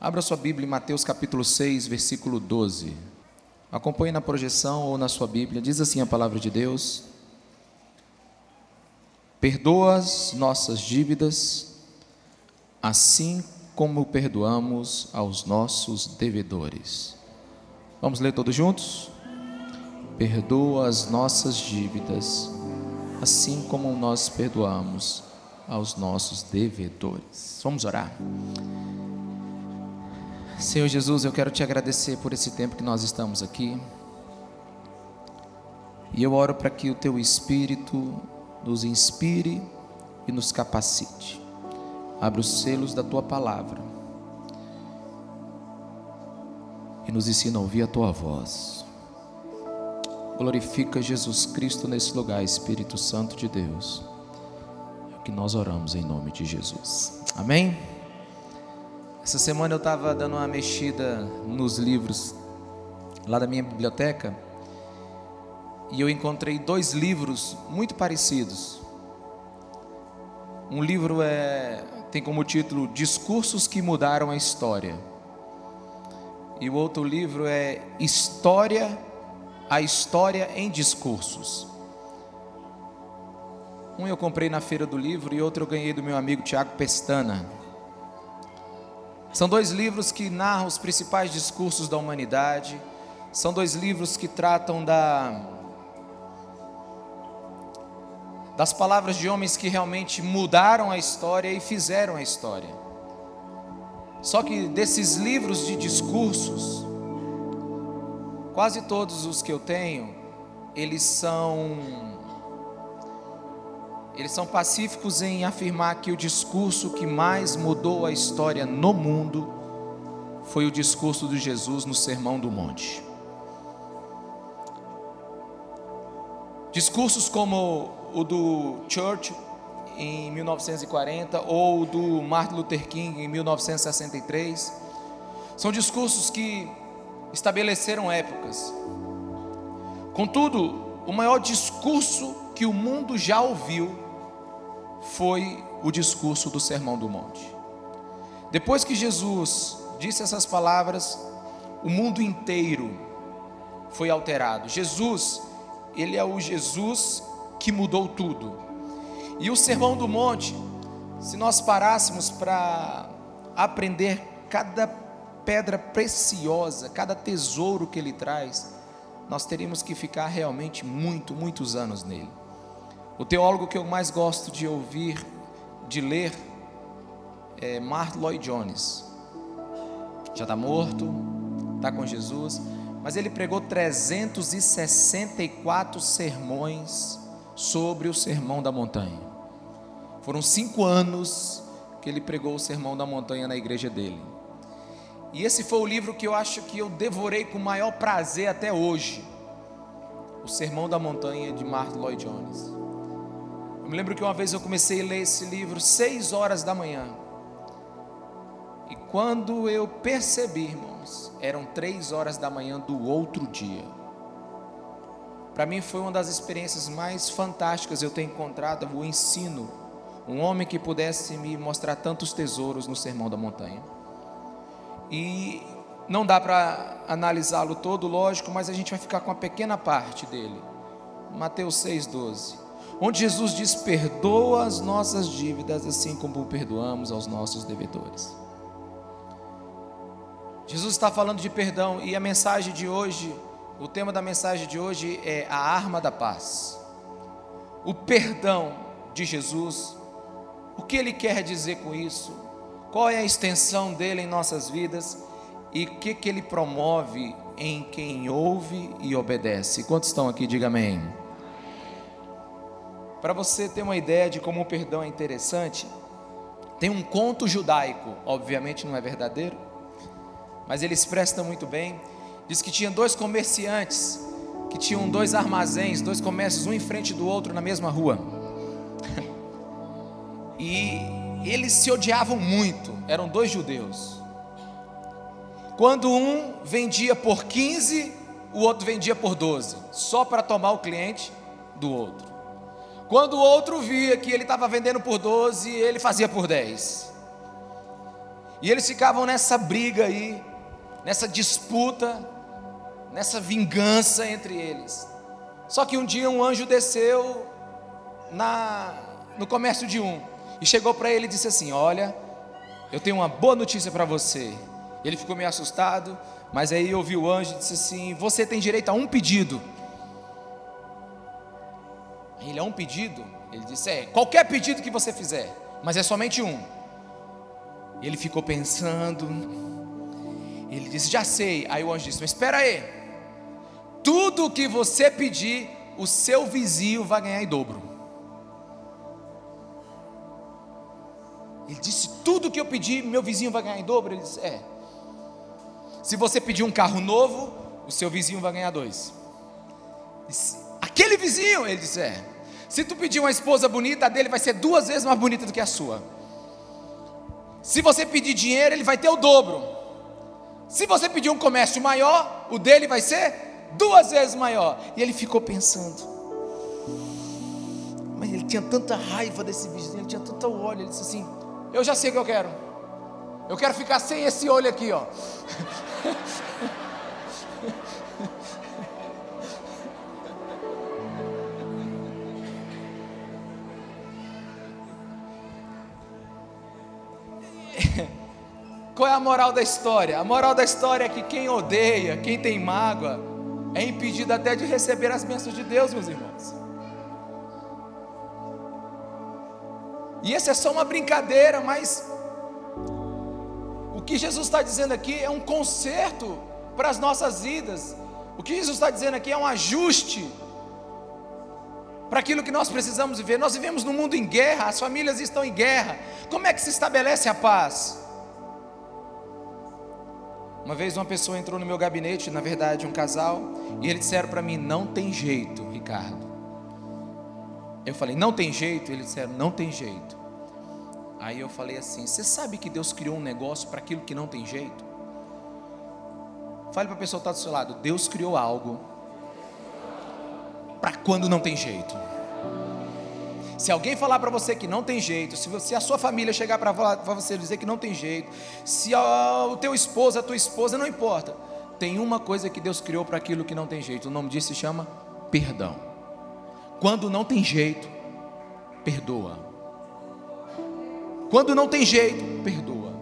Abra sua Bíblia em Mateus capítulo 6, versículo 12. Acompanhe na projeção ou na sua Bíblia. Diz assim a palavra de Deus: Perdoa as nossas dívidas, assim como perdoamos aos nossos devedores. Vamos ler todos juntos? Perdoa as nossas dívidas, assim como nós perdoamos aos nossos devedores. Vamos orar. Senhor Jesus, eu quero te agradecer por esse tempo que nós estamos aqui. E eu oro para que o teu Espírito nos inspire e nos capacite. Abra os selos da tua palavra e nos ensina a ouvir a tua voz. Glorifica Jesus Cristo nesse lugar, Espírito Santo de Deus. É o que nós oramos em nome de Jesus. Amém? Essa semana eu estava dando uma mexida nos livros lá da minha biblioteca e eu encontrei dois livros muito parecidos. Um livro é, tem como título Discursos que Mudaram a História. E o outro livro é História, a História em Discursos. Um eu comprei na feira do livro e outro eu ganhei do meu amigo Tiago Pestana. São dois livros que narram os principais discursos da humanidade. São dois livros que tratam da das palavras de homens que realmente mudaram a história e fizeram a história. Só que desses livros de discursos, quase todos os que eu tenho, eles são eles são pacíficos em afirmar que o discurso que mais mudou a história no mundo foi o discurso de Jesus no Sermão do Monte. Discursos como o do Churchill em 1940 ou do Martin Luther King em 1963 são discursos que estabeleceram épocas. Contudo, o maior discurso que o mundo já ouviu foi o discurso do Sermão do Monte. Depois que Jesus disse essas palavras, o mundo inteiro foi alterado. Jesus, ele é o Jesus que mudou tudo. E o Sermão do Monte, se nós parássemos para aprender cada pedra preciosa, cada tesouro que ele traz, nós teríamos que ficar realmente muito, muitos anos nele. O teólogo que eu mais gosto de ouvir, de ler, é Mark Lloyd Jones. Já está morto, está com Jesus, mas ele pregou 364 sermões sobre o sermão da montanha. Foram cinco anos que ele pregou o sermão da montanha na igreja dele. E esse foi o livro que eu acho que eu devorei com maior prazer até hoje. O Sermão da Montanha de Mark Lloyd Jones. Me lembro que uma vez eu comecei a ler esse livro seis horas da manhã. E quando eu percebi, irmãos, eram três horas da manhã do outro dia. Para mim foi uma das experiências mais fantásticas eu ter encontrado o ensino, um homem que pudesse me mostrar tantos tesouros no Sermão da Montanha. E não dá para analisá-lo todo, lógico, mas a gente vai ficar com uma pequena parte dele. Mateus 6,12 onde Jesus diz: perdoa as nossas dívidas, assim como perdoamos aos nossos devedores. Jesus está falando de perdão e a mensagem de hoje, o tema da mensagem de hoje é a arma da paz. O perdão de Jesus, o que ele quer dizer com isso? Qual é a extensão dele em nossas vidas e o que, que ele promove em quem ouve e obedece? Quantos estão aqui? Diga amém. Para você ter uma ideia de como o perdão é interessante, tem um conto judaico, obviamente não é verdadeiro, mas ele expressa muito bem. Diz que tinha dois comerciantes que tinham dois armazéns, dois comércios, um em frente do outro na mesma rua. e eles se odiavam muito, eram dois judeus. Quando um vendia por 15, o outro vendia por 12, só para tomar o cliente do outro. Quando o outro via que ele estava vendendo por 12, ele fazia por 10. E eles ficavam nessa briga aí, nessa disputa, nessa vingança entre eles. Só que um dia um anjo desceu na, no comércio de um e chegou para ele e disse assim: Olha, eu tenho uma boa notícia para você. Ele ficou meio assustado, mas aí ouviu o anjo e disse assim: Você tem direito a um pedido. Ele é um pedido? Ele disse: É, qualquer pedido que você fizer, mas é somente um. Ele ficou pensando. Ele disse: Já sei. Aí o anjo disse: Mas espera aí. Tudo que você pedir, o seu vizinho vai ganhar em dobro. Ele disse: Tudo que eu pedir, meu vizinho vai ganhar em dobro. Ele disse: É. Se você pedir um carro novo, o seu vizinho vai ganhar dois. Aquele vizinho, ele disse: É. Se tu pedir uma esposa bonita, a dele vai ser duas vezes mais bonita do que a sua. Se você pedir dinheiro, ele vai ter o dobro. Se você pedir um comércio maior, o dele vai ser duas vezes maior. E ele ficou pensando. Mas ele tinha tanta raiva desse vizinho, ele tinha tanto ódio. Ele disse assim: Eu já sei o que eu quero. Eu quero ficar sem esse olho aqui, ó. Qual é a moral da história? A moral da história é que quem odeia, quem tem mágoa, é impedido até de receber as bênçãos de Deus, meus irmãos. E essa é só uma brincadeira, mas o que Jesus está dizendo aqui é um conserto para as nossas vidas. O que Jesus está dizendo aqui é um ajuste para aquilo que nós precisamos viver. Nós vivemos num mundo em guerra, as famílias estão em guerra. Como é que se estabelece a paz? Uma vez uma pessoa entrou no meu gabinete, na verdade um casal, e eles disseram para mim: não tem jeito, Ricardo. Eu falei: não tem jeito? Eles disseram: não tem jeito. Aí eu falei assim: você sabe que Deus criou um negócio para aquilo que não tem jeito? Fale para a pessoa que está do seu lado: Deus criou algo para quando não tem jeito. Se alguém falar para você que não tem jeito, se, você, a sua família chegar para você dizer que não tem jeito, se a, o teu esposo, a tua esposa, não importa. Tem uma coisa que Deus criou para aquilo que não tem jeito. O nome disso se chama perdão. Quando não tem jeito, perdoa. Quando não tem jeito, perdoa.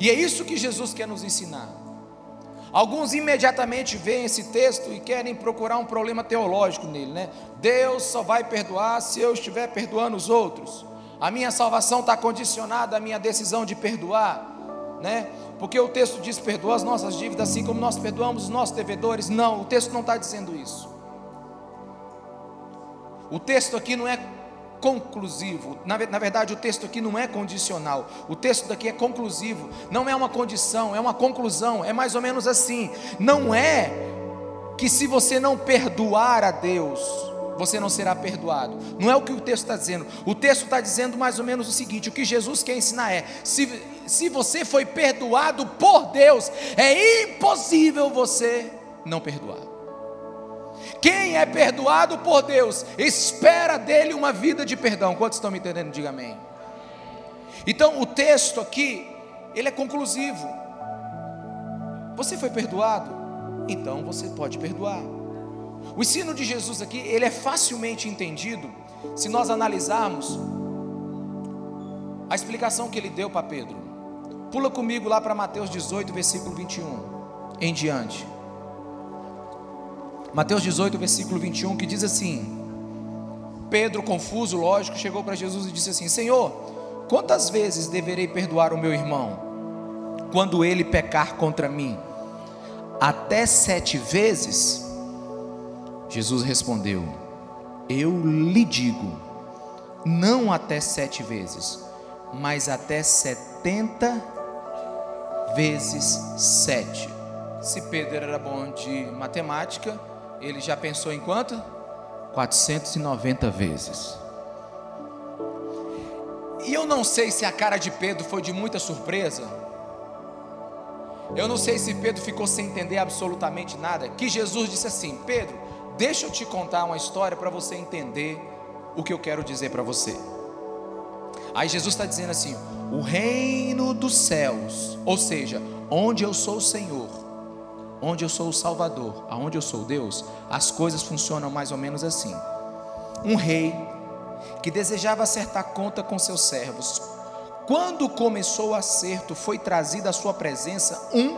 E é isso que Jesus quer nos ensinar. Alguns imediatamente veem esse texto e querem procurar um problema teológico nele, né? Deus só vai perdoar se eu estiver perdoando os outros. A minha salvação está condicionada à minha decisão de perdoar, né? Porque o texto diz perdoa as nossas dívidas assim como nós perdoamos os nossos devedores. Não, o texto não está dizendo isso. O texto aqui não é conclusivo. Na, na, verdade, o texto aqui não é condicional. O texto daqui é conclusivo. Não é uma condição, é uma conclusão. É mais ou menos assim. Não é que se você não perdoar a Deus, você não será perdoado. Não é o que o texto está dizendo. O texto está dizendo mais ou menos o seguinte: o que Jesus quer ensinar é: se, se você foi perdoado por Deus, é impossível você não perdoar. Quem é perdoado por Deus, espera dele uma vida de perdão. Quantos estão me entendendo? Diga amém. Então, o texto aqui, ele é conclusivo. Você foi perdoado? Então você pode perdoar. O ensino de Jesus aqui, ele é facilmente entendido se nós analisarmos a explicação que ele deu para Pedro. Pula comigo lá para Mateus 18, versículo 21 em diante. Mateus 18, versículo 21, que diz assim: Pedro, confuso, lógico, chegou para Jesus e disse assim: Senhor, quantas vezes deverei perdoar o meu irmão quando ele pecar contra mim? Até sete vezes? Jesus respondeu: Eu lhe digo, não até sete vezes, mas até setenta vezes sete. Se Pedro era bom de matemática, ele já pensou em quanto? 490 vezes. E eu não sei se a cara de Pedro foi de muita surpresa. Eu não sei se Pedro ficou sem entender absolutamente nada. Que Jesus disse assim: Pedro, deixa eu te contar uma história para você entender o que eu quero dizer para você. Aí Jesus está dizendo assim: o reino dos céus, ou seja, onde eu sou o Senhor, onde eu sou o Salvador, aonde eu sou Deus, as coisas funcionam mais ou menos assim. Um rei que desejava acertar conta com seus servos, quando começou o acerto, foi trazido à sua presença um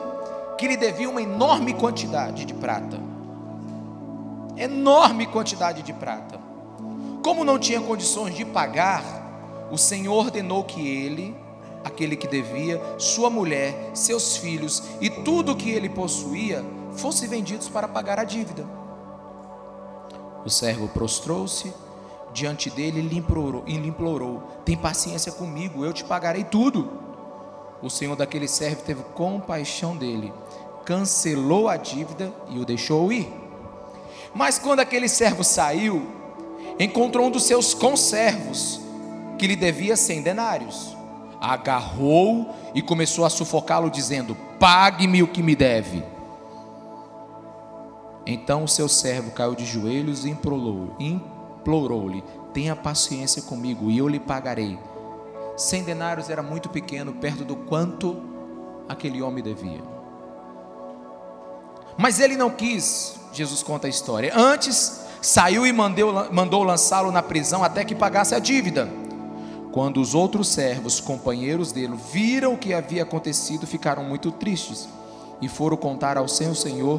que lhe devia uma enorme quantidade de prata. Enorme quantidade de prata. Como não tinha condições de pagar, o Senhor ordenou que ele, aquele que devia, sua mulher, seus filhos e tudo o que ele possuía fossem vendidos para pagar a dívida. O servo prostrou-se diante dele e lhe implorou, Tem paciência comigo, eu te pagarei tudo. O senhor daquele servo teve compaixão dele, cancelou a dívida e o deixou ir. Mas quando aquele servo saiu, encontrou um dos seus conservos, que lhe devia cem denários. Agarrou e começou a sufocá-lo, dizendo: Pague-me o que me deve. Então o seu servo caiu de joelhos e implorou, implorou-lhe: Tenha paciência comigo e eu lhe pagarei. Cem denários era muito pequeno, perto do quanto aquele homem devia. Mas ele não quis, Jesus conta a história. Antes, saiu e mandou, mandou lançá-lo na prisão até que pagasse a dívida. Quando os outros servos, companheiros dele, viram o que havia acontecido, ficaram muito tristes e foram contar ao seu Senhor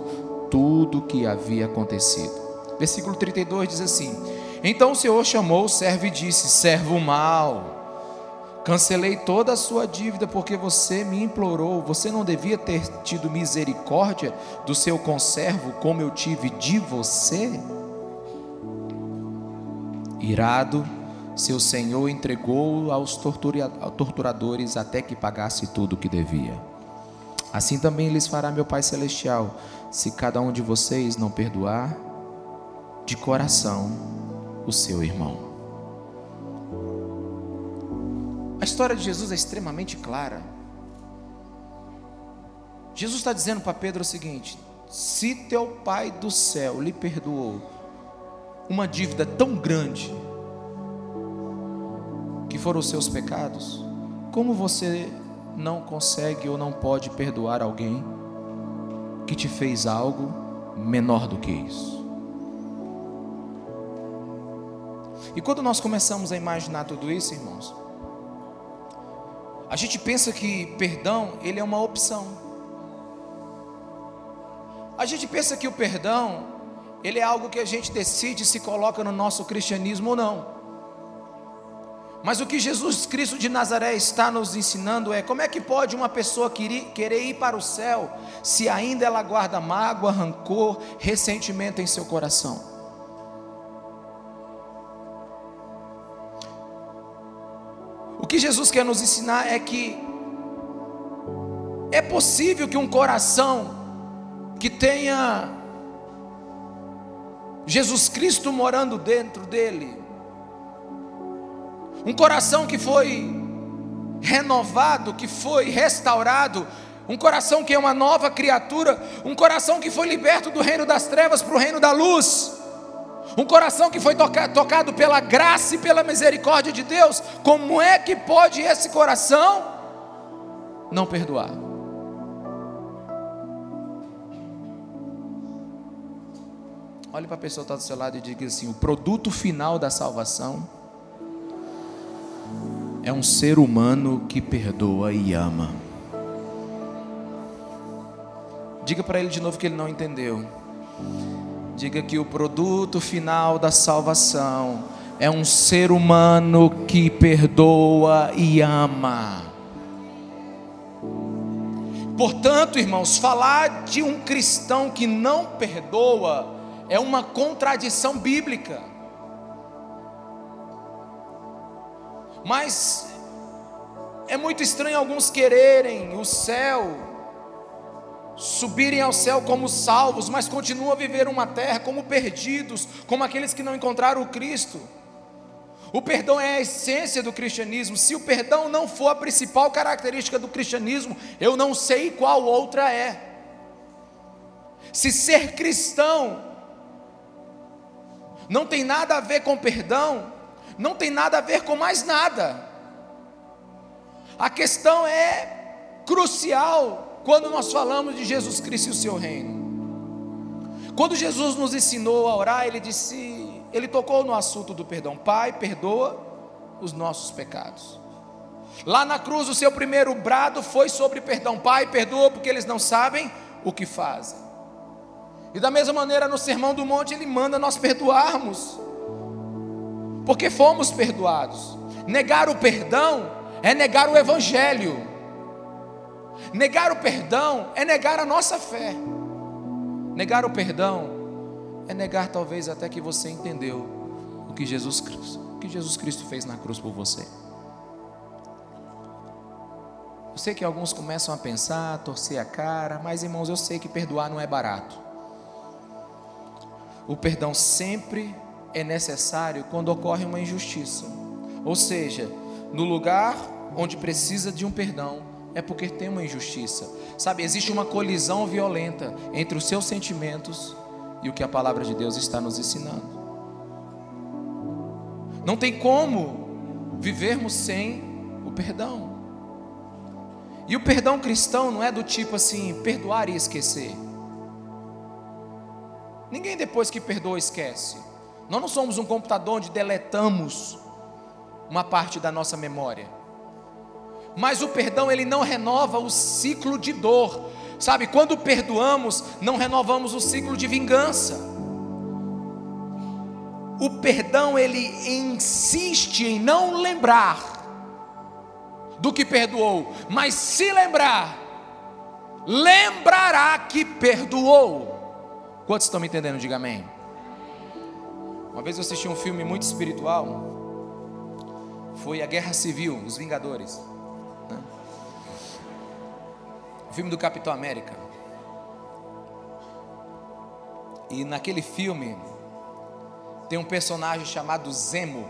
tudo o que havia acontecido. Versículo 32 diz assim: então o Senhor chamou o servo e disse: Servo mau, cancelei toda a sua dívida porque você me implorou. Você não devia ter tido misericórdia do seu conservo como eu tive de você? Irado, seu senhor entregou aos torturadores até que pagasse tudo o que devia. Assim também lhes fará meu Pai Celestial, se cada um de vocês não perdoar de coração o seu irmão. A história de Jesus é extremamente clara. Jesus está dizendo para Pedro o seguinte: se teu pai do céu lhe perdoou uma dívida tão grande, foram os seus pecados, como você não consegue ou não pode perdoar alguém que te fez algo menor do que isso? E quando nós começamos a imaginar tudo isso, irmãos, a gente pensa que perdão, ele é uma opção. A gente pensa que o perdão, ele é algo que a gente decide se coloca no nosso cristianismo ou não. Mas o que Jesus Cristo de Nazaré está nos ensinando é como é que pode uma pessoa querer ir para o céu se ainda ela guarda mágoa, rancor, ressentimento em seu coração. O que Jesus quer nos ensinar é que é possível que um coração que tenha Jesus Cristo morando dentro dele, um coração que foi renovado, que foi restaurado, um coração que é uma nova criatura, um coração que foi liberto do reino das trevas para o reino da luz. Um coração que foi tocado pela graça e pela misericórdia de Deus, como é que pode esse coração não perdoar? Olhe para a pessoa que está do seu lado e diga assim: o produto final da salvação é um ser humano que perdoa e ama. Diga para ele de novo que ele não entendeu. Diga que o produto final da salvação é um ser humano que perdoa e ama. Portanto, irmãos, falar de um cristão que não perdoa é uma contradição bíblica. Mas é muito estranho alguns quererem o céu subirem ao céu como salvos, mas continuam a viver uma terra como perdidos, como aqueles que não encontraram o Cristo. O perdão é a essência do cristianismo. Se o perdão não for a principal característica do cristianismo, eu não sei qual outra é. Se ser cristão não tem nada a ver com perdão, não tem nada a ver com mais nada. A questão é crucial quando nós falamos de Jesus Cristo e o seu reino. Quando Jesus nos ensinou a orar, ele disse, ele tocou no assunto do perdão. Pai, perdoa os nossos pecados. Lá na cruz, o seu primeiro brado foi sobre perdão. Pai, perdoa porque eles não sabem o que fazem. E da mesma maneira, no Sermão do Monte, ele manda nós perdoarmos, porque fomos perdoados. Negar o perdão é negar o Evangelho, negar o perdão é negar a nossa fé, negar o perdão é negar talvez até que você entendeu o que Jesus Cristo, o que Jesus Cristo fez na cruz por você. Eu sei que alguns começam a pensar, a torcer a cara, mas irmãos, eu sei que perdoar não é barato. O perdão sempre é necessário quando ocorre uma injustiça. Ou seja, no lugar onde precisa de um perdão, é porque tem uma injustiça. Sabe, existe uma colisão violenta entre os seus sentimentos e o que a palavra de Deus está nos ensinando. Não tem como vivermos sem o perdão. E o perdão cristão não é do tipo assim, perdoar e esquecer. Ninguém depois que perdoa esquece. Nós não somos um computador onde deletamos uma parte da nossa memória. Mas o perdão ele não renova o ciclo de dor. Sabe, quando perdoamos, não renovamos o ciclo de vingança. O perdão ele insiste em não lembrar do que perdoou, mas se lembrar, lembrará que perdoou. Quantos estão me entendendo? Diga amém. Uma vez eu assisti um filme muito espiritual, foi a Guerra Civil, Os Vingadores. Né? O filme do Capitão América. E naquele filme tem um personagem chamado Zemo.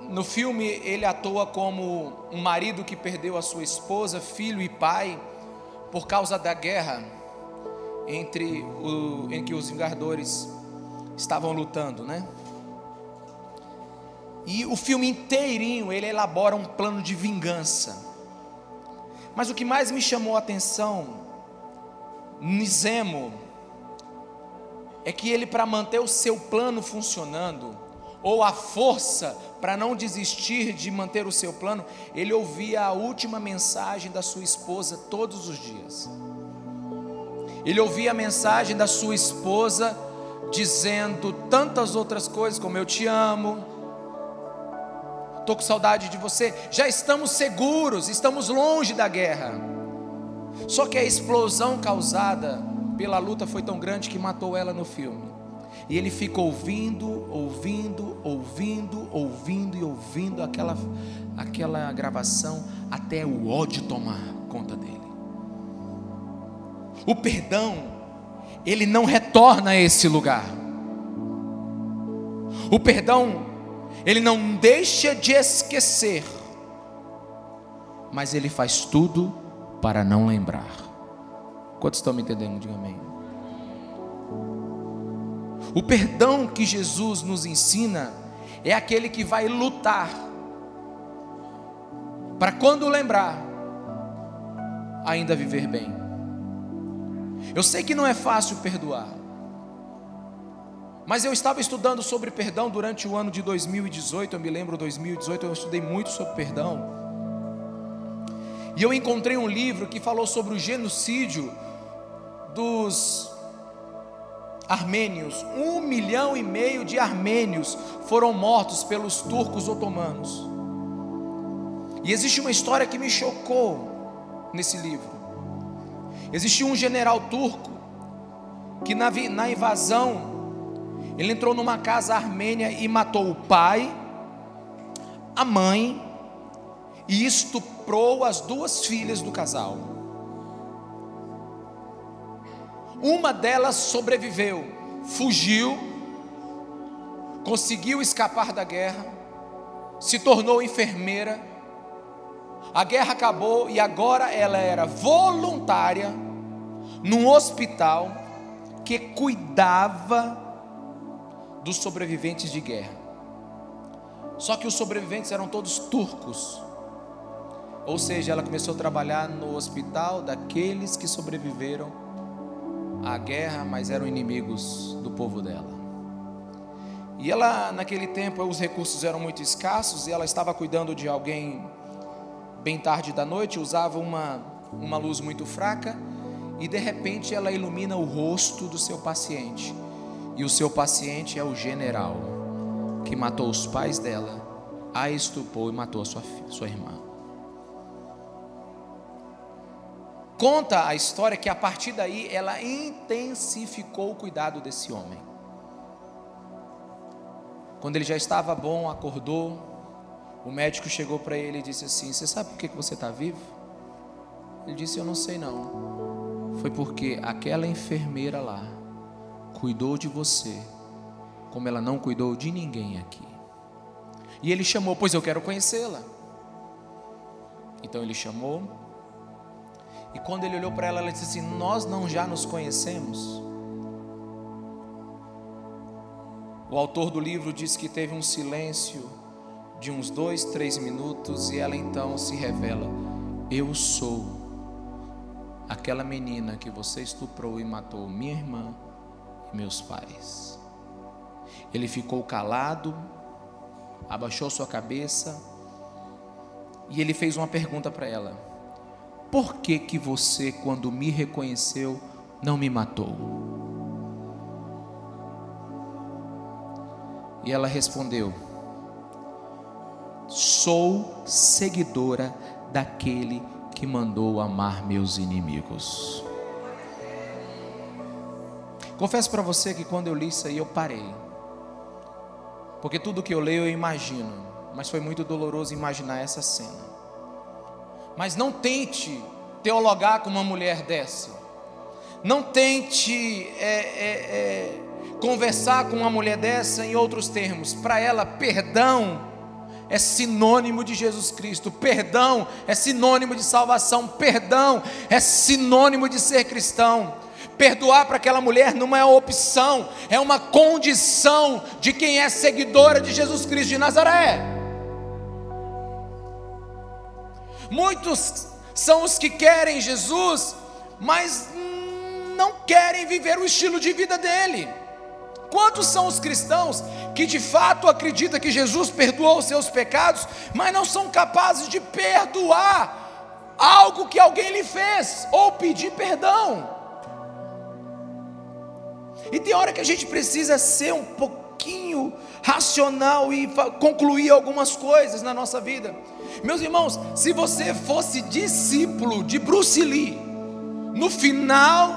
No filme, ele atua como um marido que perdeu a sua esposa, filho e pai por causa da guerra entre o, em que os Vingadores estavam lutando, né? E o filme inteirinho ele elabora um plano de vingança. Mas o que mais me chamou a atenção, Nizemo, é que ele, para manter o seu plano funcionando, ou a força para não desistir de manter o seu plano, ele ouvia a última mensagem da sua esposa todos os dias. Ele ouvia a mensagem da sua esposa dizendo tantas outras coisas, como eu te amo, estou com saudade de você. Já estamos seguros, estamos longe da guerra. Só que a explosão causada pela luta foi tão grande que matou ela no filme. E ele fica ouvindo, ouvindo, ouvindo, ouvindo e ouvindo aquela, aquela gravação até o ódio tomar conta dele. O perdão, ele não retorna a esse lugar. O perdão, ele não deixa de esquecer, mas ele faz tudo para não lembrar. Quantos estão me entendendo? Diga amém. O perdão que Jesus nos ensina é aquele que vai lutar para quando lembrar, ainda viver bem. Eu sei que não é fácil perdoar, mas eu estava estudando sobre perdão durante o ano de 2018. Eu me lembro 2018, eu estudei muito sobre perdão. E eu encontrei um livro que falou sobre o genocídio dos armênios, um milhão e meio de armênios foram mortos pelos turcos otomanos. E existe uma história que me chocou nesse livro. Existiu um general turco que na, na invasão ele entrou numa casa armênia e matou o pai, a mãe e estuprou as duas filhas do casal. Uma delas sobreviveu, fugiu, conseguiu escapar da guerra, se tornou enfermeira. A guerra acabou e agora ela era voluntária num hospital que cuidava dos sobreviventes de guerra. Só que os sobreviventes eram todos turcos. Ou seja, ela começou a trabalhar no hospital daqueles que sobreviveram à guerra, mas eram inimigos do povo dela. E ela, naquele tempo, os recursos eram muito escassos e ela estava cuidando de alguém bem tarde da noite, usava uma, uma luz muito fraca e de repente ela ilumina o rosto do seu paciente. E o seu paciente é o general que matou os pais dela, a estupou e matou a sua, sua irmã. Conta a história que a partir daí ela intensificou o cuidado desse homem. Quando ele já estava bom, acordou, o médico chegou para ele e disse assim: Você sabe por que você está vivo? Ele disse: Eu não sei não. Foi porque aquela enfermeira lá cuidou de você, como ela não cuidou de ninguém aqui. E ele chamou, pois eu quero conhecê-la. Então ele chamou, e quando ele olhou para ela, ela disse assim: Nós não já nos conhecemos? O autor do livro diz que teve um silêncio de uns dois, três minutos, e ela então se revela: Eu sou aquela menina que você estuprou e matou minha irmã e meus pais. Ele ficou calado, abaixou sua cabeça, e ele fez uma pergunta para ela por que que você, quando me reconheceu, não me matou? E ela respondeu: Sou seguidora daquele que mandou amar meus inimigos. Confesso para você que quando eu li isso aí eu parei. Porque tudo que eu leio eu imagino, mas foi muito doloroso imaginar essa cena. Mas não tente teologar com uma mulher dessa. Não tente é, é, é, conversar com uma mulher dessa em outros termos. Para ela, perdão é sinônimo de Jesus Cristo, perdão é sinônimo de salvação, perdão é sinônimo de ser cristão. Perdoar para aquela mulher não é opção, é uma condição de quem é seguidora de Jesus Cristo de Nazaré. Muitos são os que querem Jesus, mas não querem viver o estilo de vida dele. Quantos são os cristãos que de fato acreditam que Jesus perdoou os seus pecados, mas não são capazes de perdoar algo que alguém lhe fez ou pedir perdão? E tem hora que a gente precisa ser um pouquinho racional e concluir algumas coisas na nossa vida. Meus irmãos, se você fosse discípulo de Bruce Lee, no final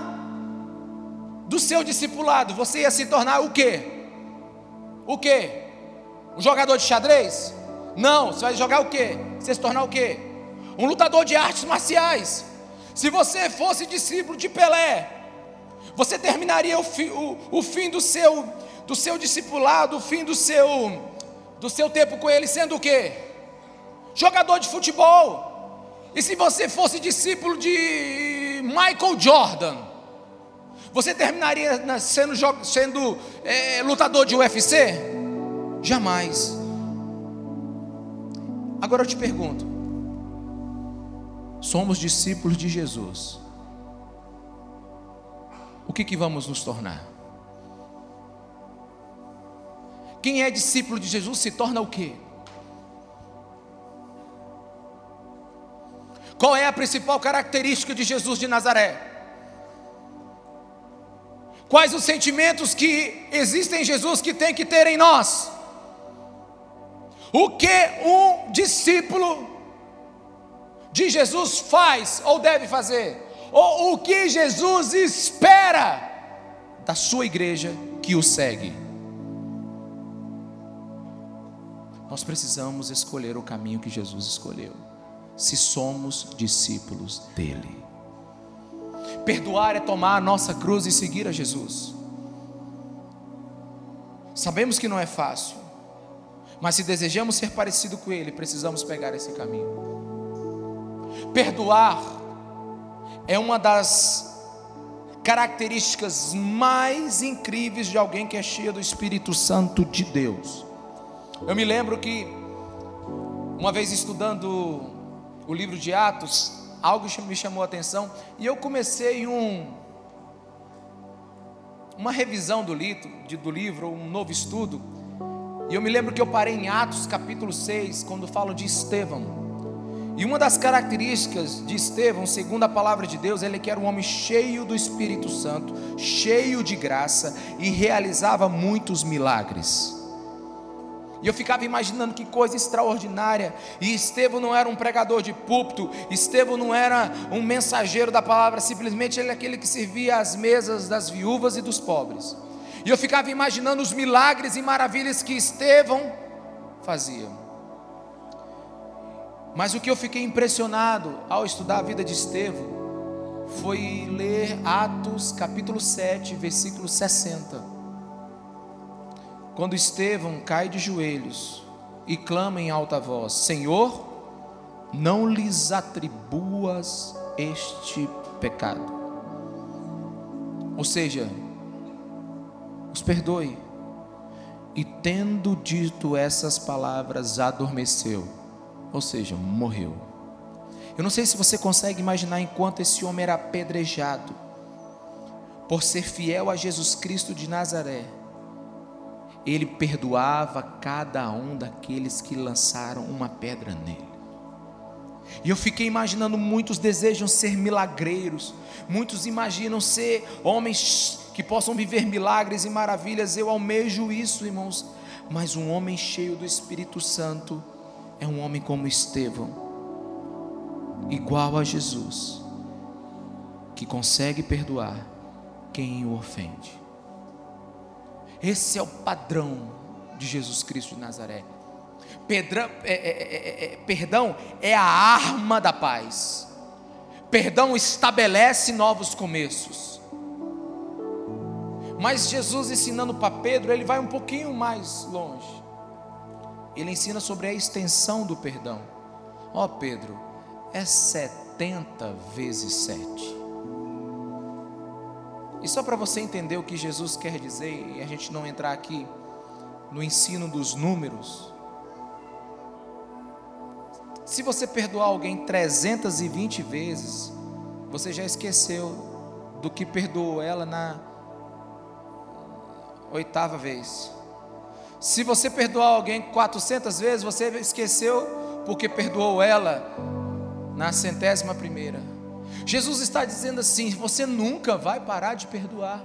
do seu discipulado, você ia se tornar o quê? O quê? Um jogador de xadrez? Não, você vai jogar o quê? Você se tornar o quê? Um lutador de artes marciais. Se você fosse discípulo de Pelé, você terminaria o, fi, o, o fim do seu, do seu discipulado, o fim do seu, do seu tempo com ele, sendo o quê? jogador de futebol. E se você fosse discípulo de Michael Jordan, você terminaria sendo, sendo é, lutador de UFC? Jamais. Agora eu te pergunto: somos discípulos de Jesus, o que, que vamos nos tornar? Quem é discípulo de Jesus se torna o quê? Qual é a principal característica de Jesus de Nazaré? Quais os sentimentos que existem em Jesus que tem que ter em nós? O que um discípulo de Jesus faz ou deve fazer? Ou o que Jesus espera da sua igreja que o segue? Nós precisamos escolher o caminho que Jesus escolheu se somos discípulos dele. Perdoar é tomar a nossa cruz e seguir a Jesus. Sabemos que não é fácil, mas se desejamos ser parecido com Ele, precisamos pegar esse caminho. Perdoar é uma das características mais incríveis de alguém que é cheio do Espírito Santo de Deus. Eu me lembro que, uma vez estudando o livro de Atos, algo me chamou a atenção e eu comecei um, uma revisão do, livro, do livro, um novo estudo. E eu me lembro que eu parei em Atos capítulo 6, quando falo de Estevão. E uma das características de Estevão, segundo a palavra de Deus, ele que era um homem cheio do Espírito Santo, cheio de graça e realizava muitos milagres. E eu ficava imaginando que coisa extraordinária. E Estevão não era um pregador de púlpito, Estevão não era um mensageiro da palavra, simplesmente ele é aquele que servia às mesas das viúvas e dos pobres. E eu ficava imaginando os milagres e maravilhas que Estevão fazia. Mas o que eu fiquei impressionado ao estudar a vida de Estevão foi ler Atos capítulo 7, versículo 60. Quando Estevão cai de joelhos e clama em alta voz: Senhor, não lhes atribuas este pecado. Ou seja, os perdoe. E tendo dito essas palavras, adormeceu ou seja, morreu. Eu não sei se você consegue imaginar enquanto esse homem era apedrejado por ser fiel a Jesus Cristo de Nazaré. Ele perdoava cada um daqueles que lançaram uma pedra nele. E eu fiquei imaginando muitos desejam ser milagreiros, muitos imaginam ser homens que possam viver milagres e maravilhas. Eu almejo isso, irmãos. Mas um homem cheio do Espírito Santo é um homem como Estevão, igual a Jesus, que consegue perdoar quem o ofende. Esse é o padrão de Jesus Cristo de Nazaré. Pedrão, é, é, é, é, perdão é a arma da paz. Perdão estabelece novos começos. Mas Jesus ensinando para Pedro, ele vai um pouquinho mais longe ele ensina sobre a extensão do perdão. Ó oh, Pedro, é 70 vezes 7. E só para você entender o que Jesus quer dizer, e a gente não entrar aqui no ensino dos números. Se você perdoar alguém 320 vezes, você já esqueceu do que perdoou ela na oitava vez. Se você perdoar alguém 400 vezes, você esqueceu porque perdoou ela na centésima primeira. Jesus está dizendo assim: você nunca vai parar de perdoar.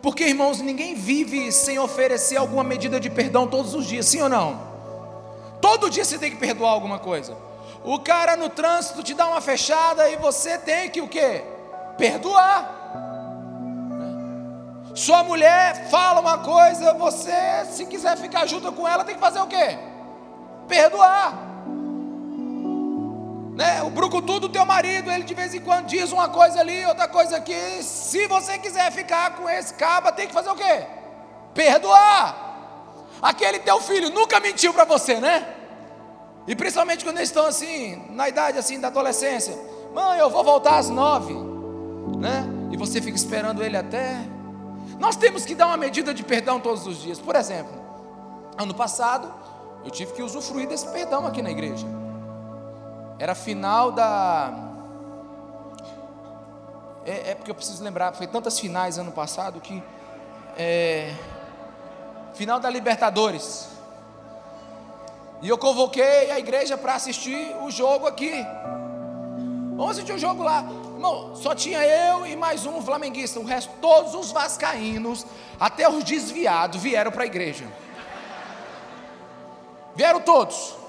Porque, irmãos, ninguém vive sem oferecer alguma medida de perdão todos os dias, sim ou não? Todo dia você tem que perdoar alguma coisa. O cara no trânsito te dá uma fechada e você tem que o quê? Perdoar. Sua mulher fala uma coisa, você, se quiser ficar junto com ela, tem que fazer o quê? Perdoar. Né? O brucutu do teu marido, ele de vez em quando diz uma coisa ali, outra coisa aqui. Se você quiser ficar com esse caba, tem que fazer o quê? Perdoar. Aquele teu filho nunca mentiu para você, né? E principalmente quando eles estão assim, na idade assim da adolescência. Mãe, eu vou voltar às nove, né? E você fica esperando ele até nós temos que dar uma medida de perdão todos os dias. Por exemplo, ano passado, eu tive que usufruir desse perdão aqui na igreja. Era final da. É, é porque eu preciso lembrar, foi tantas finais ano passado que. É... Final da Libertadores. E eu convoquei a igreja para assistir o jogo aqui. Vamos assistir o jogo lá. Irmão, só tinha eu e mais um flamenguista. O resto, todos os vascaínos, até os desviados, vieram para a igreja. Vieram todos.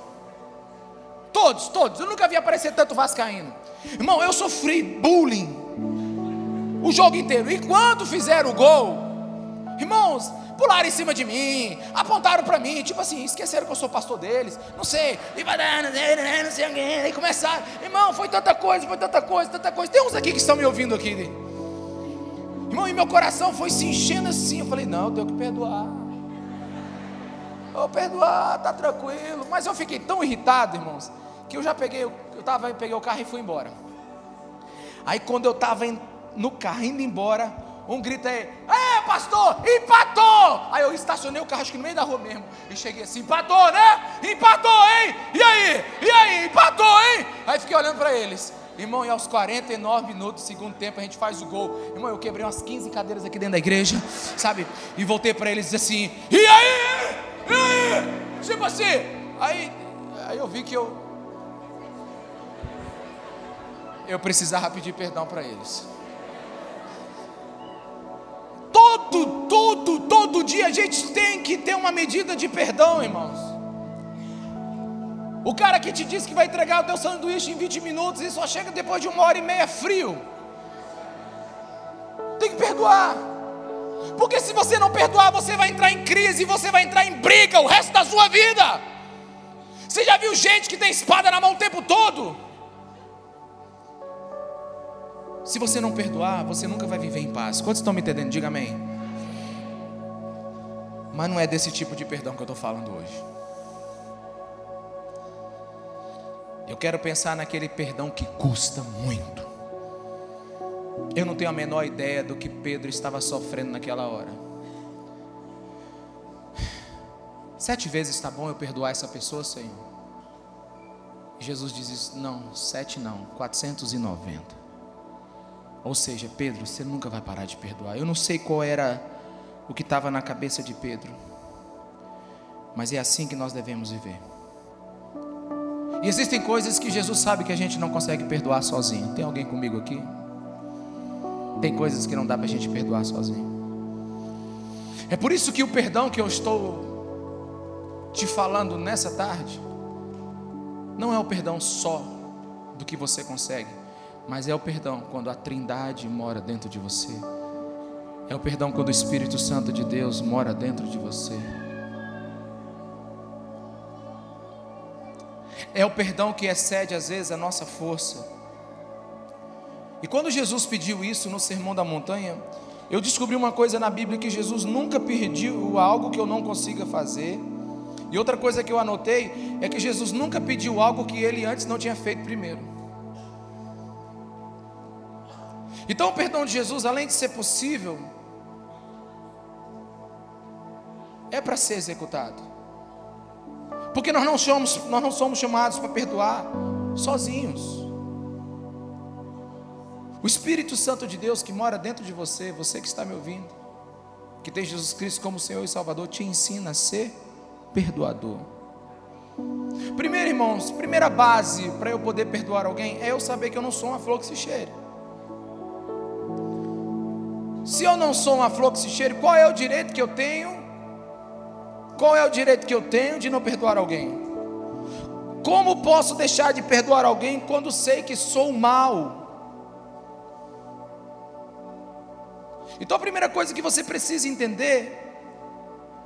Todos, todos. Eu nunca vi aparecer tanto vascaíno. Irmão, eu sofri bullying o jogo inteiro. E quando fizeram o gol, irmãos, pularam em cima de mim, apontaram para mim, tipo assim, esqueceram que eu sou pastor deles, não sei, e não sei aí começaram, irmão, foi tanta coisa, foi tanta coisa, tanta coisa. Tem uns aqui que estão me ouvindo aqui, né? irmão, e meu coração foi se enchendo assim. Eu falei, não, eu tenho que perdoar. Vou perdoar, tá tranquilo. Mas eu fiquei tão irritado, irmãos, que eu já peguei, eu tava, peguei o carro e fui embora. Aí quando eu estava no carro indo embora, um grita aí, é pastor, empatou! Aí eu estacionei o carro acho que no meio da rua mesmo. E cheguei assim, empatou, né? Empatou, hein? E aí? E aí? Empatou, hein? Aí fiquei olhando para eles. Irmão, e aos 49 minutos, segundo tempo, a gente faz o gol. Irmão, eu quebrei umas 15 cadeiras aqui dentro da igreja, sabe? E voltei para eles e disse assim: E aí? E aí? Tipo assim. Aí, aí eu vi que eu. Eu precisava pedir perdão para eles. Todo, todo, todo dia a gente tem que ter uma medida de perdão, irmãos. O cara que te disse que vai entregar o teu sanduíche em 20 minutos e só chega depois de uma hora e meia frio. Tem que perdoar. Porque se você não perdoar, você vai entrar em crise, você vai entrar em briga o resto da sua vida. Você já viu gente que tem espada na mão o tempo todo? Se você não perdoar, você nunca vai viver em paz. Quantos estão me entendendo? Diga amém. Mas não é desse tipo de perdão que eu estou falando hoje. Eu quero pensar naquele perdão que custa muito. Eu não tenho a menor ideia do que Pedro estava sofrendo naquela hora. Sete vezes está bom eu perdoar essa pessoa, Senhor? Jesus diz isso, não, sete não, 490. Ou seja, Pedro, você nunca vai parar de perdoar. Eu não sei qual era o que estava na cabeça de Pedro, mas é assim que nós devemos viver. E existem coisas que Jesus sabe que a gente não consegue perdoar sozinho. Tem alguém comigo aqui? Tem coisas que não dá para a gente perdoar sozinho. É por isso que o perdão que eu estou te falando nessa tarde, não é o perdão só do que você consegue, mas é o perdão quando a Trindade mora dentro de você. É o perdão quando o Espírito Santo de Deus mora dentro de você. É o perdão que excede às vezes a nossa força. E quando Jesus pediu isso no Sermão da Montanha, eu descobri uma coisa na Bíblia que Jesus nunca pediu algo que eu não consiga fazer. E outra coisa que eu anotei é que Jesus nunca pediu algo que ele antes não tinha feito primeiro. Então o perdão de Jesus, além de ser possível, é para ser executado. Porque nós não somos, nós não somos chamados para perdoar sozinhos. O Espírito Santo de Deus que mora dentro de você, você que está me ouvindo, que tem Jesus Cristo como Senhor e Salvador, te ensina a ser perdoador. Primeiro, irmãos, primeira base para eu poder perdoar alguém é eu saber que eu não sou uma flor que se cheire. Se eu não sou uma flor que se cheire, qual é o direito que eu tenho qual é o direito que eu tenho de não perdoar alguém? Como posso deixar de perdoar alguém quando sei que sou mal? Então a primeira coisa que você precisa entender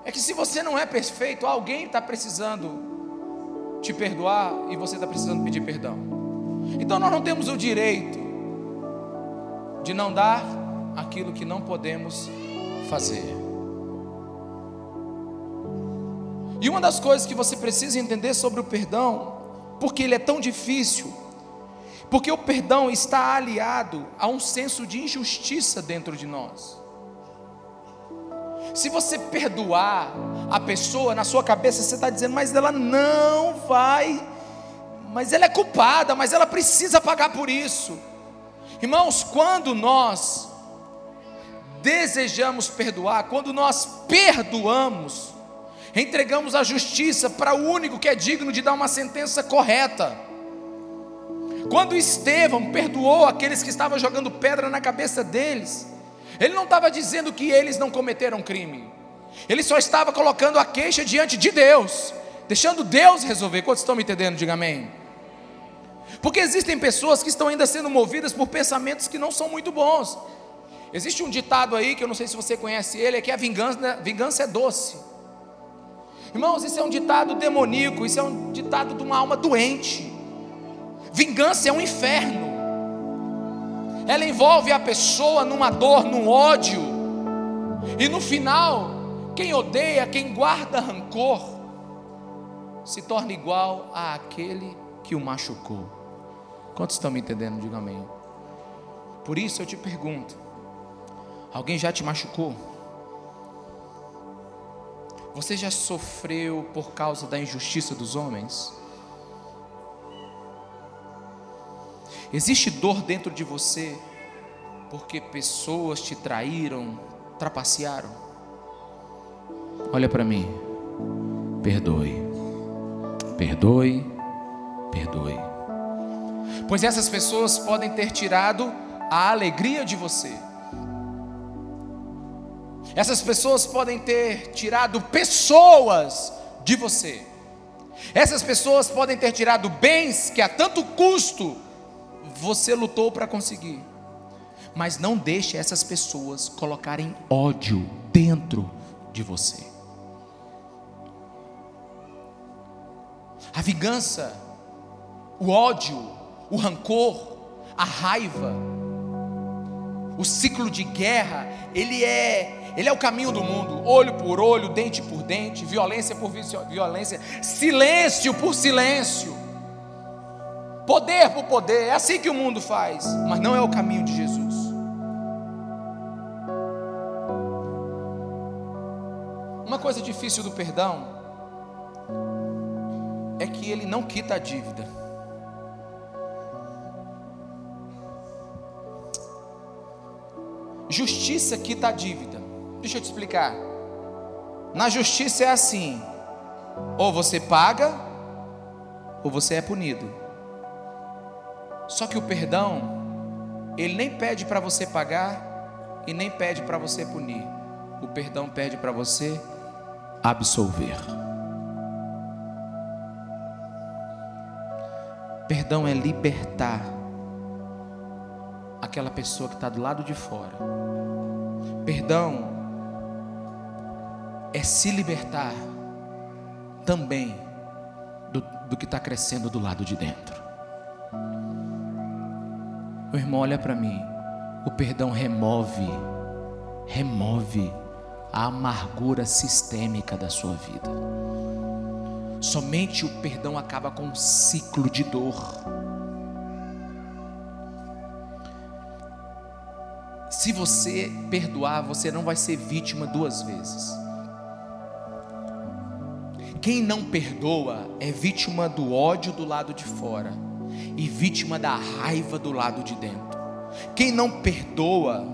é que se você não é perfeito, alguém está precisando te perdoar e você está precisando pedir perdão. Então nós não temos o direito de não dar aquilo que não podemos fazer. E uma das coisas que você precisa entender sobre o perdão, porque ele é tão difícil, porque o perdão está aliado a um senso de injustiça dentro de nós. Se você perdoar a pessoa, na sua cabeça você está dizendo, mas ela não vai, mas ela é culpada, mas ela precisa pagar por isso. Irmãos, quando nós desejamos perdoar, quando nós perdoamos, entregamos a justiça para o único que é digno de dar uma sentença correta. Quando Estevão perdoou aqueles que estavam jogando pedra na cabeça deles, ele não estava dizendo que eles não cometeram crime, ele só estava colocando a queixa diante de Deus, deixando Deus resolver. Quantos estão me entendendo? Diga amém. Porque existem pessoas que estão ainda sendo movidas por pensamentos que não são muito bons. Existe um ditado aí que eu não sei se você conhece ele, é que a vingança, vingança é doce. Irmãos, isso é um ditado demoníaco, isso é um ditado de uma alma doente. Vingança é um inferno. Ela envolve a pessoa numa dor, num ódio. E no final, quem odeia, quem guarda rancor, se torna igual àquele que o machucou. Quantos estão me entendendo? Diga amém. Por isso eu te pergunto: alguém já te machucou? Você já sofreu por causa da injustiça dos homens? Existe dor dentro de você porque pessoas te traíram, trapacearam? Olha para mim. Perdoe. Perdoe. Perdoe. Pois essas pessoas podem ter tirado a alegria de você. Essas pessoas podem ter tirado pessoas de você. Essas pessoas podem ter tirado bens que a tanto custo você lutou para conseguir. Mas não deixe essas pessoas colocarem ódio dentro de você. A vingança, o ódio, o rancor, a raiva, o ciclo de guerra, ele é, ele é o caminho do mundo, olho por olho, dente por dente, violência por violência, silêncio por silêncio, poder por poder. É assim que o mundo faz, mas não é o caminho de Jesus. Uma coisa difícil do perdão é que ele não quita a dívida. Justiça quita a dívida. Deixa eu te explicar. Na justiça é assim: ou você paga, ou você é punido. Só que o perdão, ele nem pede para você pagar e nem pede para você punir. O perdão pede para você absolver. Perdão é libertar aquela pessoa que está do lado de fora. Perdão é se libertar também do, do que está crescendo do lado de dentro. Meu irmão, olha para mim. O perdão remove, remove a amargura sistêmica da sua vida. Somente o perdão acaba com um ciclo de dor. Se você perdoar, você não vai ser vítima duas vezes. Quem não perdoa é vítima do ódio do lado de fora e vítima da raiva do lado de dentro. Quem não perdoa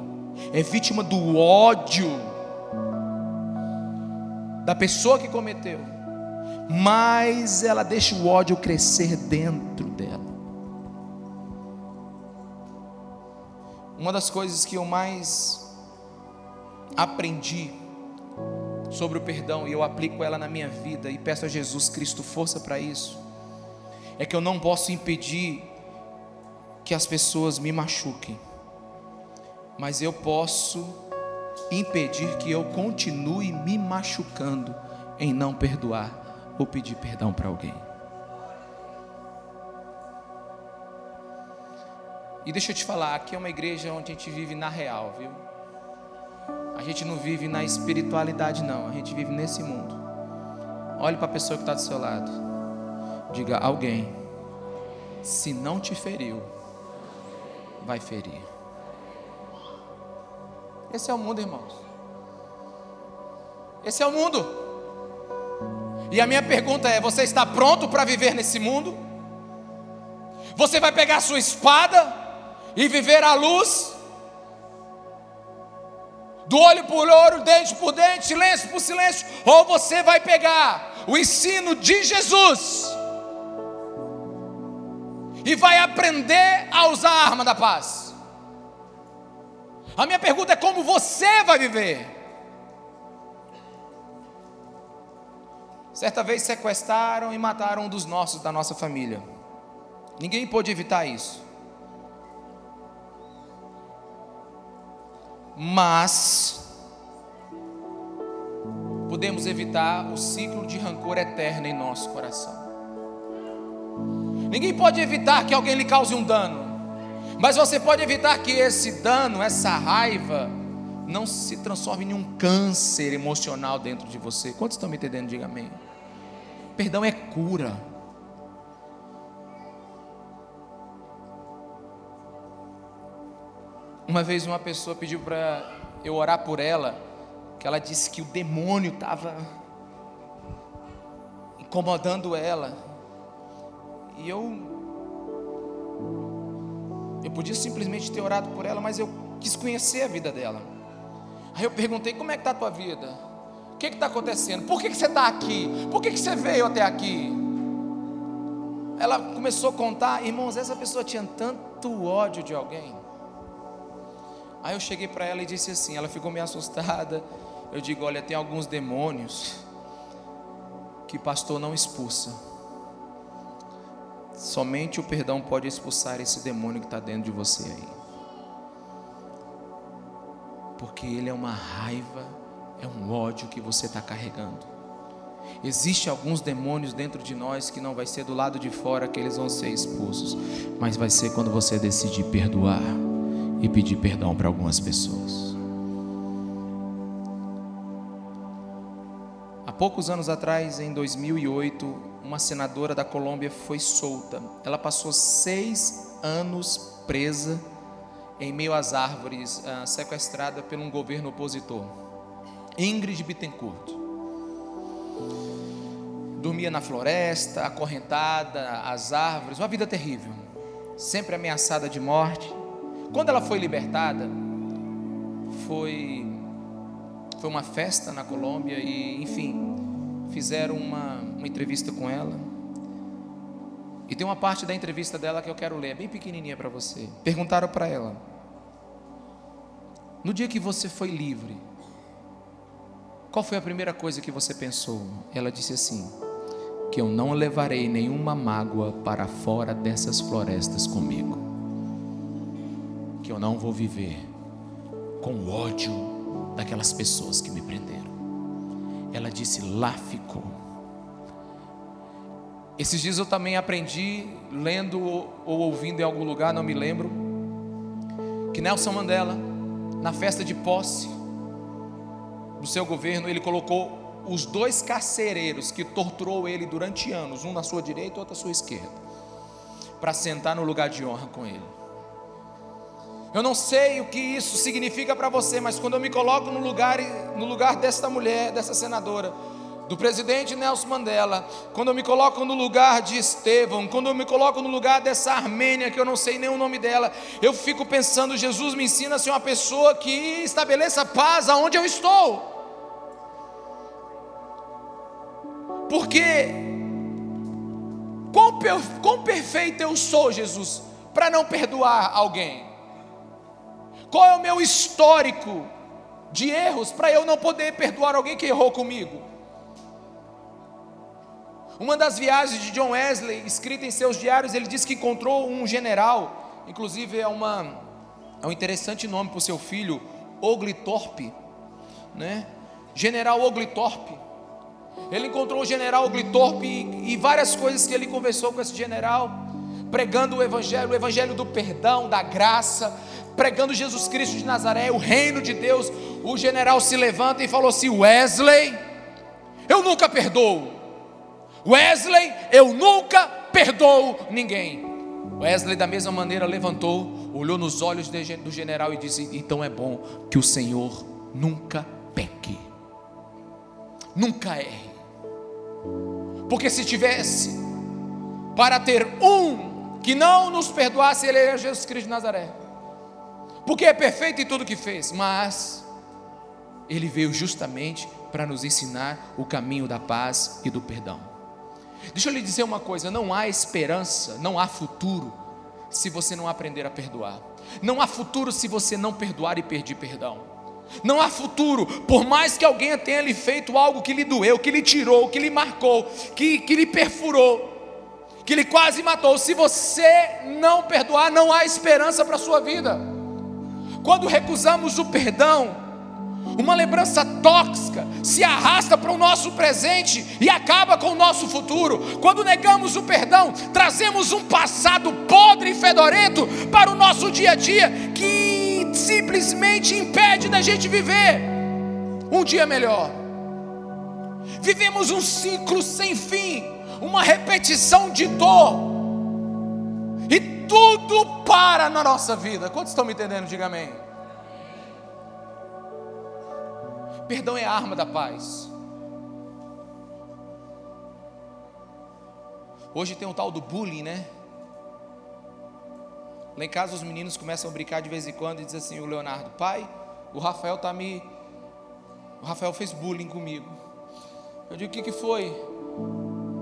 é vítima do ódio da pessoa que cometeu mais ela deixa o ódio crescer dentro dela. Uma das coisas que eu mais aprendi sobre o perdão, e eu aplico ela na minha vida, e peço a Jesus Cristo força para isso, é que eu não posso impedir que as pessoas me machuquem, mas eu posso impedir que eu continue me machucando em não perdoar ou pedir perdão para alguém. E deixa eu te falar, aqui é uma igreja onde a gente vive na real, viu? Gente não vive na espiritualidade, não. A gente vive nesse mundo. Olhe para a pessoa que está do seu lado. Diga: alguém, se não te feriu, vai ferir. Esse é o mundo, irmãos. Esse é o mundo. E a minha pergunta é: você está pronto para viver nesse mundo? Você vai pegar a sua espada e viver à luz? Do olho por olho, dente por dente, silêncio por silêncio, ou você vai pegar o ensino de Jesus e vai aprender a usar a arma da paz. A minha pergunta é como você vai viver? Certa vez sequestraram e mataram um dos nossos, da nossa família. Ninguém pôde evitar isso. Mas podemos evitar o ciclo de rancor eterno em nosso coração. Ninguém pode evitar que alguém lhe cause um dano, mas você pode evitar que esse dano, essa raiva, não se transforme em um câncer emocional dentro de você. Quantos estão me entendendo? Diga amém. Perdão é cura. Uma vez uma pessoa pediu para eu orar por ela, que ela disse que o demônio estava incomodando ela. E eu eu podia simplesmente ter orado por ela, mas eu quis conhecer a vida dela. Aí eu perguntei: como é que está a tua vida? O que está acontecendo? Por que, que você está aqui? Por que, que você veio até aqui? Ela começou a contar, irmãos, essa pessoa tinha tanto ódio de alguém. Aí eu cheguei para ela e disse assim, ela ficou meio assustada. Eu digo, olha, tem alguns demônios que pastor não expulsa. Somente o perdão pode expulsar esse demônio que está dentro de você aí. Porque ele é uma raiva, é um ódio que você está carregando. Existem alguns demônios dentro de nós que não vai ser do lado de fora que eles vão ser expulsos, mas vai ser quando você decidir perdoar e pedir perdão para algumas pessoas. Há poucos anos atrás, em 2008, uma senadora da Colômbia foi solta. Ela passou seis anos presa em meio às árvores, uh, sequestrada por um governo opositor. Ingrid Bittencourt. Dormia na floresta, acorrentada às árvores, uma vida terrível, sempre ameaçada de morte. Quando ela foi libertada, foi foi uma festa na Colômbia e, enfim, fizeram uma, uma entrevista com ela. E tem uma parte da entrevista dela que eu quero ler, é bem pequenininha para você. Perguntaram para ela: No dia que você foi livre, qual foi a primeira coisa que você pensou? Ela disse assim: Que eu não levarei nenhuma mágoa para fora dessas florestas comigo que eu não vou viver com ódio daquelas pessoas que me prenderam. Ela disse: lá ficou. Esses dias eu também aprendi, lendo ou ouvindo em algum lugar, não me lembro, que Nelson Mandela, na festa de posse do seu governo, ele colocou os dois carcereiros que torturou ele durante anos, um na sua direita e outro à sua esquerda, para sentar no lugar de honra com ele. Eu não sei o que isso significa para você, mas quando eu me coloco no lugar, no lugar desta mulher, dessa senadora, do presidente Nelson Mandela, quando eu me coloco no lugar de Estevão, quando eu me coloco no lugar dessa Armênia, que eu não sei nem o nome dela, eu fico pensando: Jesus me ensina a ser uma pessoa que estabeleça paz aonde eu estou. Porque, quão, quão perfeito eu sou, Jesus, para não perdoar alguém? Qual é o meu histórico de erros para eu não poder perdoar alguém que errou comigo? Uma das viagens de John Wesley, escrita em seus diários, ele diz que encontrou um general, inclusive é, uma, é um interessante nome para o seu filho, Oglethorpe, né? General Oglethorpe. Ele encontrou o general Oglethorpe e, e várias coisas que ele conversou com esse general, pregando o evangelho, o evangelho do perdão, da graça, pregando Jesus Cristo de Nazaré, o reino de Deus, o general se levanta e falou assim: Wesley, eu nunca perdoo. Wesley, eu nunca perdoo ninguém. Wesley, da mesma maneira, levantou, olhou nos olhos do general e disse: Então é bom que o Senhor nunca peque, nunca erre. Porque se tivesse para ter um que não nos perdoasse, ele era Jesus Cristo de Nazaré porque é perfeito em tudo que fez, mas ele veio justamente para nos ensinar o caminho da paz e do perdão. Deixa eu lhe dizer uma coisa: não há esperança, não há futuro se você não aprender a perdoar. Não há futuro se você não perdoar e pedir perdão. Não há futuro, por mais que alguém tenha lhe feito algo que lhe doeu, que lhe tirou, que lhe marcou, que, que lhe perfurou, que lhe quase matou. Se você não perdoar, não há esperança para a sua vida. Quando recusamos o perdão, uma lembrança tóxica se arrasta para o nosso presente e acaba com o nosso futuro. Quando negamos o perdão, trazemos um passado podre e fedorento para o nosso dia a dia que simplesmente impede da gente viver um dia melhor. Vivemos um ciclo sem fim, uma repetição de dor tudo para na nossa vida. Quantos estão me entendendo? Diga amém. Perdão é a arma da paz. Hoje tem o tal do bullying, né? Lá em casa os meninos começam a brincar de vez em quando e diz assim, o Leonardo, pai, o Rafael tá me. O Rafael fez bullying comigo. Eu digo, o que, que foi?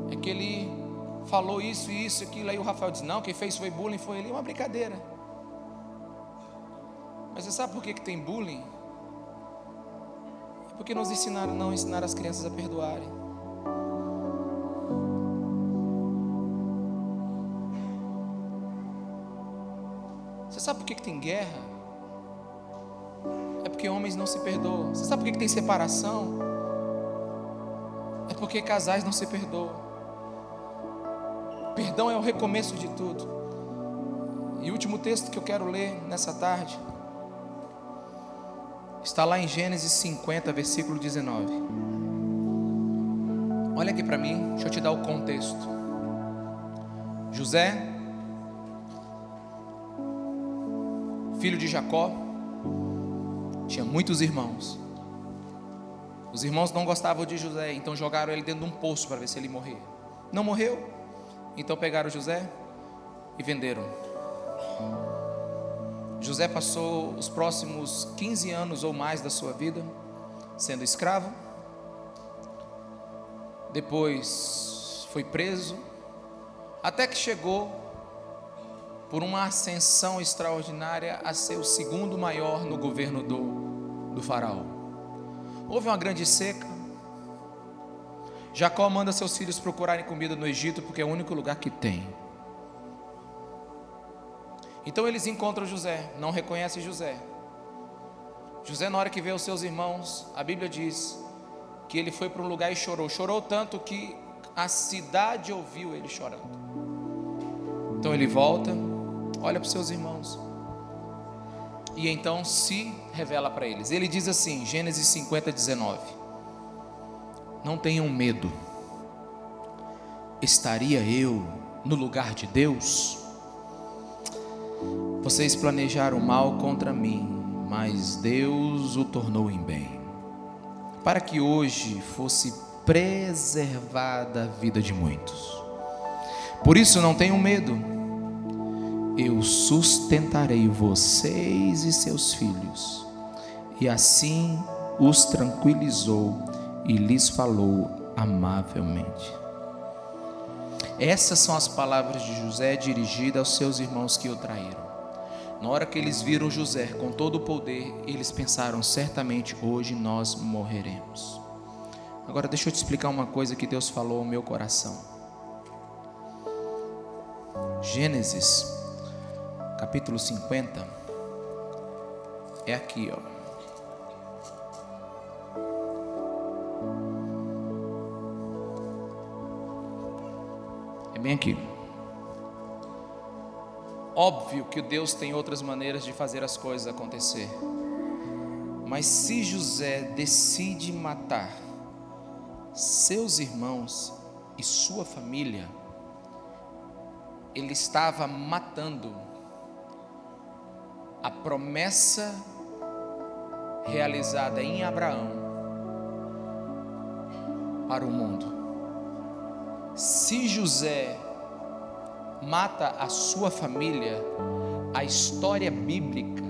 É que ele falou isso, isso, aquilo. Aí o Rafael diz, não, quem fez foi bullying, foi ele, é uma brincadeira. Mas você sabe por que, que tem bullying? É porque nos ensinaram, não ensinaram as crianças a perdoarem. Você sabe por que, que tem guerra? É porque homens não se perdoam. Você sabe por que, que tem separação? É porque casais não se perdoam. Perdão é o recomeço de tudo. E o último texto que eu quero ler nessa tarde está lá em Gênesis 50, versículo 19. Olha aqui para mim, deixa eu te dar o contexto. José filho de Jacó, tinha muitos irmãos. Os irmãos não gostavam de José, então jogaram ele dentro de um poço para ver se ele morria. Não morreu, então pegaram José e venderam. José passou os próximos 15 anos ou mais da sua vida sendo escravo. Depois foi preso, até que chegou por uma ascensão extraordinária a ser o segundo maior no governo do, do faraó. Houve uma grande seca. Jacó manda seus filhos procurarem comida no Egito, porque é o único lugar que tem. Então eles encontram José, não reconhecem José. José, na hora que vê os seus irmãos, a Bíblia diz que ele foi para um lugar e chorou. Chorou tanto que a cidade ouviu ele chorando. Então ele volta, olha para os seus irmãos. E então se revela para eles. Ele diz assim, Gênesis 50, 19: Não tenham medo, estaria eu no lugar de Deus? Vocês planejaram mal contra mim, mas Deus o tornou em bem, para que hoje fosse preservada a vida de muitos. Por isso não tenham medo eu sustentarei vocês e seus filhos. E assim os tranquilizou e lhes falou amavelmente. Essas são as palavras de José dirigidas aos seus irmãos que o traíram. Na hora que eles viram José com todo o poder, eles pensaram: certamente hoje nós morreremos. Agora deixa eu te explicar uma coisa que Deus falou ao meu coração. Gênesis capítulo 50, é aqui, ó. Bem aqui. Óbvio que Deus tem outras maneiras de fazer as coisas acontecer. Mas se José decide matar seus irmãos e sua família, ele estava matando a promessa realizada em Abraão para o mundo. Se José mata a sua família, a história bíblica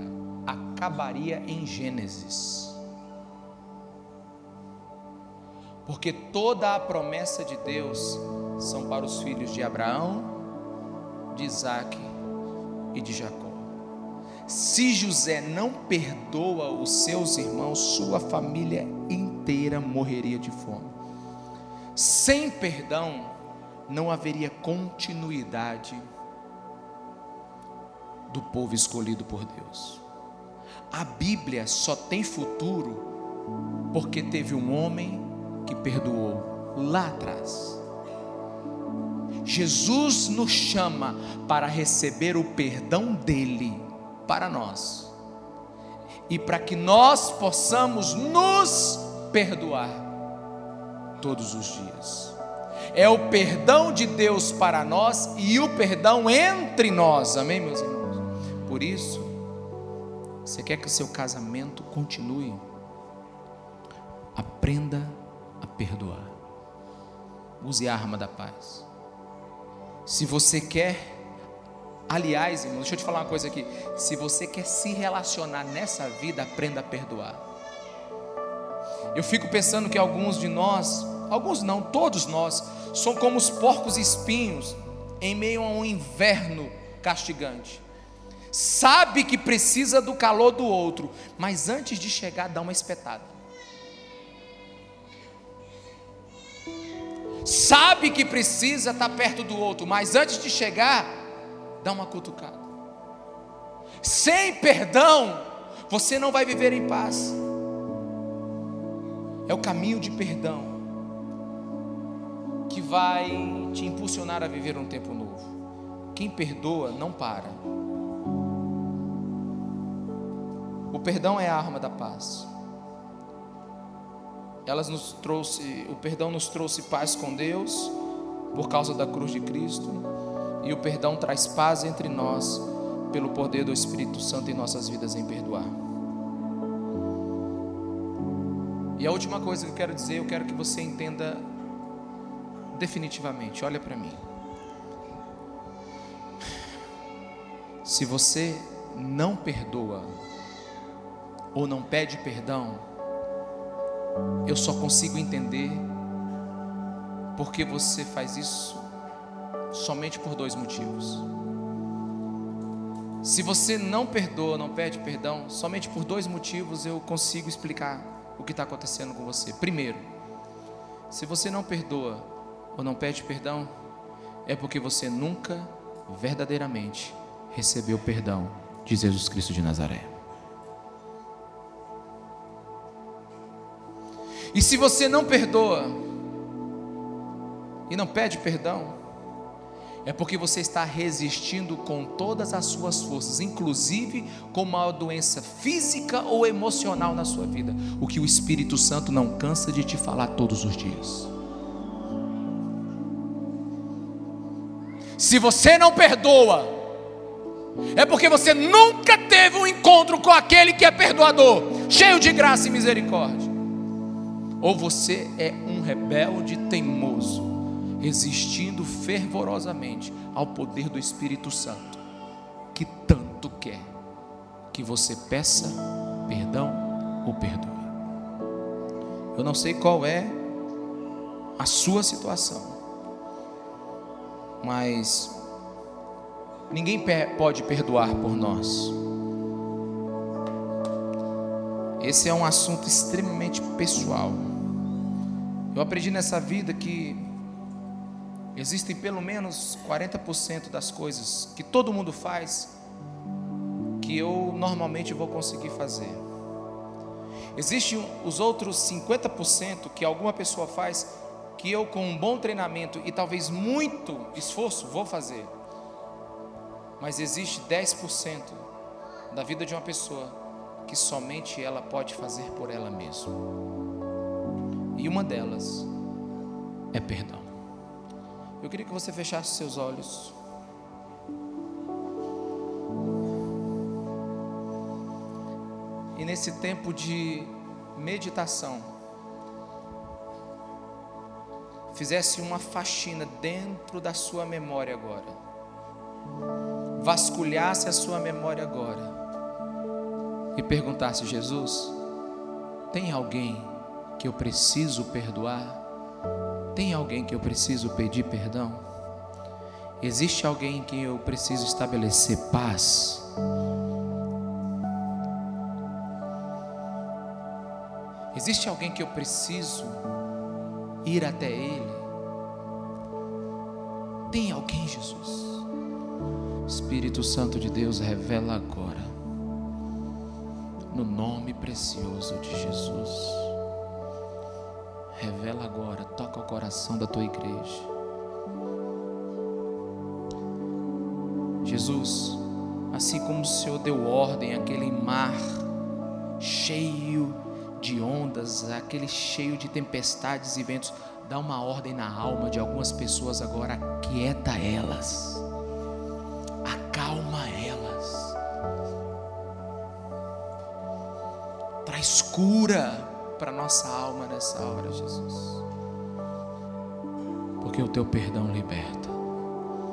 acabaria em Gênesis. Porque toda a promessa de Deus são para os filhos de Abraão, de Isaac e de Jacó. Se José não perdoa os seus irmãos, sua família inteira morreria de fome. Sem perdão, não haveria continuidade do povo escolhido por Deus. A Bíblia só tem futuro porque teve um homem que perdoou lá atrás. Jesus nos chama para receber o perdão dele para nós e para que nós possamos nos perdoar todos os dias. É o perdão de Deus para nós e o perdão entre nós, amém, meus irmãos? Por isso, você quer que o seu casamento continue? Aprenda a perdoar. Use a arma da paz. Se você quer, aliás, irmão, deixa eu te falar uma coisa aqui. Se você quer se relacionar nessa vida, aprenda a perdoar. Eu fico pensando que alguns de nós, alguns não, todos nós, são como os porcos espinhos em meio a um inverno castigante. Sabe que precisa do calor do outro, mas antes de chegar, dá uma espetada. Sabe que precisa estar perto do outro, mas antes de chegar, dá uma cutucada. Sem perdão, você não vai viver em paz. É o caminho de perdão que vai te impulsionar a viver um tempo novo. Quem perdoa não para. O perdão é a arma da paz. Elas nos trouxe, o perdão nos trouxe paz com Deus por causa da cruz de Cristo, e o perdão traz paz entre nós pelo poder do Espírito Santo em nossas vidas em perdoar. E a última coisa que eu quero dizer, eu quero que você entenda definitivamente. Olha para mim. Se você não perdoa ou não pede perdão, eu só consigo entender porque você faz isso somente por dois motivos. Se você não perdoa, não pede perdão, somente por dois motivos eu consigo explicar o que está acontecendo com você. Primeiro, se você não perdoa ou não pede perdão, é porque você nunca verdadeiramente recebeu perdão de Jesus Cristo de Nazaré. E se você não perdoa e não pede perdão, é porque você está resistindo com todas as suas forças, inclusive com uma doença física ou emocional na sua vida, o que o Espírito Santo não cansa de te falar todos os dias. Se você não perdoa, é porque você nunca teve um encontro com aquele que é perdoador, cheio de graça e misericórdia ou você é um rebelde teimoso, resistindo fervorosamente ao poder do Espírito Santo, que tanto quer que você peça perdão ou perdoe. Eu não sei qual é a sua situação, mas ninguém pode perdoar por nós. Esse é um assunto extremamente pessoal. Eu aprendi nessa vida que existem pelo menos 40% das coisas que todo mundo faz que eu normalmente vou conseguir fazer. Existem os outros 50% que alguma pessoa faz que eu, com um bom treinamento e talvez muito esforço, vou fazer. Mas existe 10% da vida de uma pessoa que somente ela pode fazer por ela mesma. E uma delas é perdão. Eu queria que você fechasse seus olhos. E nesse tempo de meditação, fizesse uma faxina dentro da sua memória agora. Vasculhasse a sua memória agora. E perguntasse: Jesus, tem alguém que eu preciso perdoar? Tem alguém que eu preciso pedir perdão? Existe alguém que eu preciso estabelecer paz? Existe alguém que eu preciso ir até Ele? Tem alguém, Jesus? Espírito Santo de Deus, revela agora, no nome precioso de Jesus. Revela agora, toca o coração da tua igreja. Jesus, assim como o Senhor deu ordem àquele mar cheio de ondas, aquele cheio de tempestades e ventos, dá uma ordem na alma de algumas pessoas agora, aquieta elas, acalma elas, traz cura para nossa alma nessa hora, Jesus. Porque o teu perdão liberta.